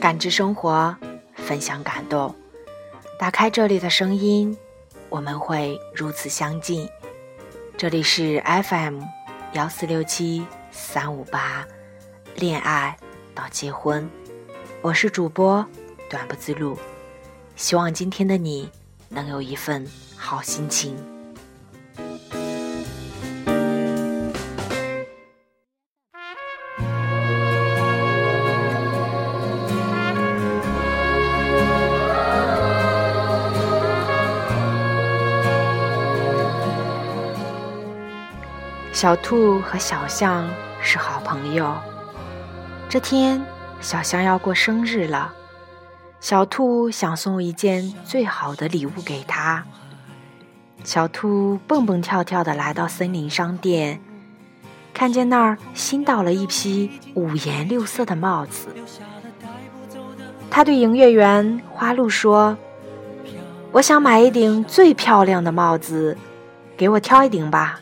感知生活，分享感动。打开这里的声音，我们会如此相近。这里是 FM 幺四六七三五八，恋爱到结婚，我是主播短不自路。希望今天的你能有一份好心情。小兔和小象是好朋友。这天，小象要过生日了，小兔想送一件最好的礼物给他。小兔蹦蹦跳跳的来到森林商店，看见那儿新到了一批五颜六色的帽子。他对营业员花鹿说：“我想买一顶最漂亮的帽子，给我挑一顶吧。”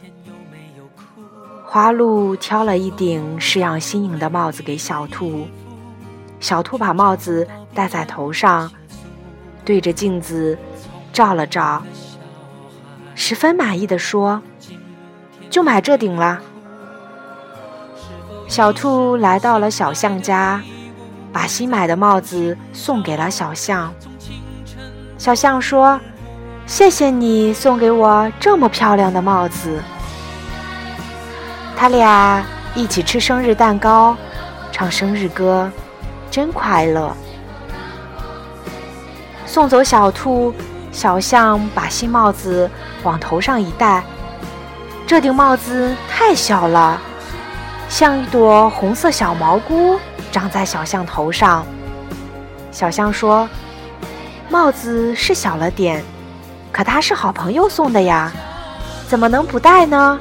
花鹿挑了一顶式样新颖的帽子给小兔，小兔把帽子戴在头上，对着镜子照了照，十分满意的说：“就买这顶了。”小兔来到了小象家，把新买的帽子送给了小象。小象说：“谢谢你送给我这么漂亮的帽子。”他俩一起吃生日蛋糕，唱生日歌，真快乐。送走小兔，小象把新帽子往头上一戴，这顶帽子太小了，像一朵红色小蘑菇长在小象头上。小象说：“帽子是小了点，可它是好朋友送的呀，怎么能不戴呢？”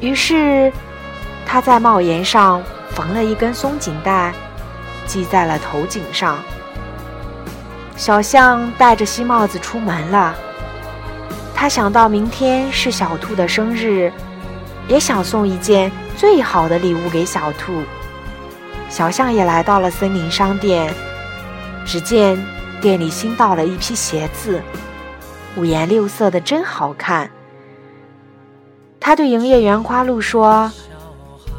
于是，他在帽檐上缝了一根松紧带，系在了头颈上。小象戴着新帽子出门了。他想到明天是小兔的生日，也想送一件最好的礼物给小兔。小象也来到了森林商店，只见店里新到了一批鞋子，五颜六色的，真好看。他对营业员花露说：“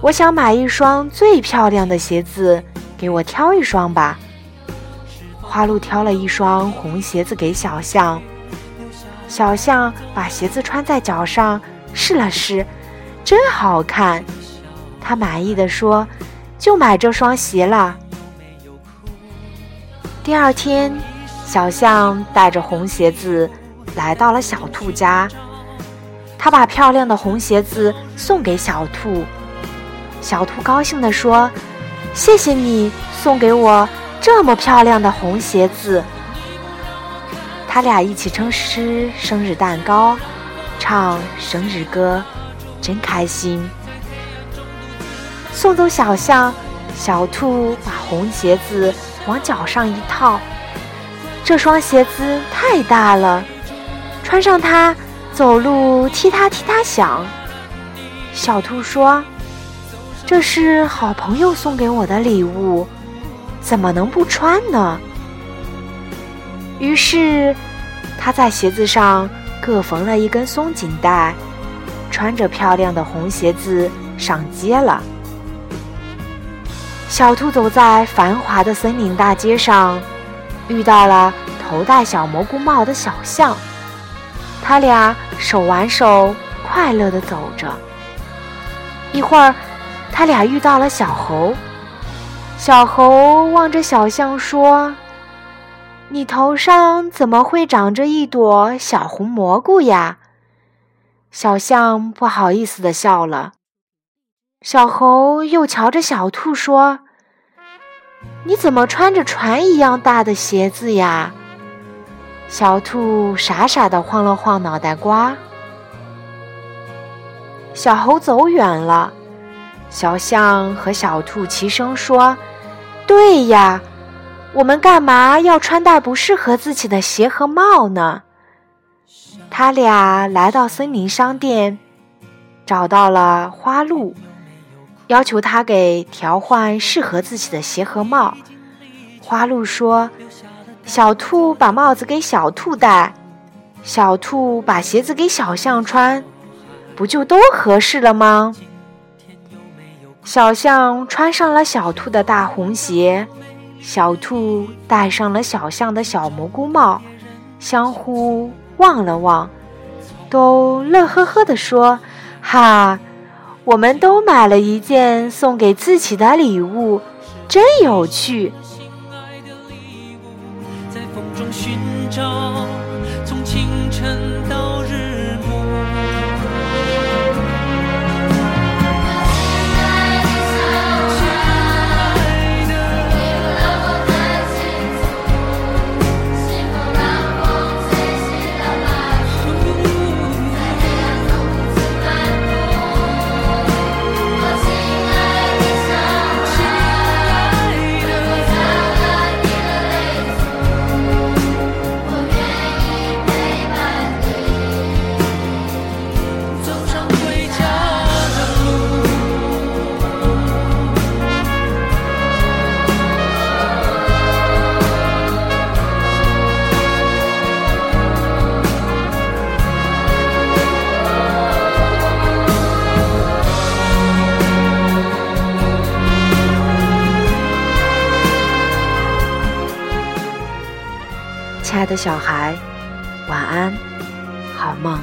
我想买一双最漂亮的鞋子，给我挑一双吧。”花露挑了一双红鞋子给小象。小象把鞋子穿在脚上试了试，真好看。他满意的说：“就买这双鞋了。”第二天，小象带着红鞋子来到了小兔家。他把漂亮的红鞋子送给小兔，小兔高兴地说：“谢谢你送给我这么漂亮的红鞋子。”他俩一起吃生日蛋糕，唱生日歌，真开心。送走小象，小兔把红鞋子往脚上一套，这双鞋子太大了，穿上它。走路踢踏踢踏响，小兔说：“这是好朋友送给我的礼物，怎么能不穿呢？”于是，他在鞋子上各缝了一根松紧带，穿着漂亮的红鞋子上街了。小兔走在繁华的森林大街上，遇到了头戴小蘑菇帽的小象。他俩手挽手，快乐地走着。一会儿，他俩遇到了小猴。小猴望着小象说：“你头上怎么会长着一朵小红蘑菇呀？”小象不好意思地笑了。小猴又瞧着小兔说：“你怎么穿着船一样大的鞋子呀？”小兔傻傻的晃了晃脑袋瓜。小猴走远了，小象和小兔齐声说：“对呀，我们干嘛要穿戴不适合自己的鞋和帽呢？”他俩来到森林商店，找到了花鹿，要求他给调换适合自己的鞋和帽。花鹿说：“小兔把帽子给小兔戴，小兔把鞋子给小象穿，不就都合适了吗？”小象穿上了小兔的大红鞋，小兔戴上了小象的小蘑菇帽，相互望了望，都乐呵呵地说：“哈，我们都买了一件送给自己的礼物，真有趣。”寻找从清晨亲爱的小孩，晚安，好梦。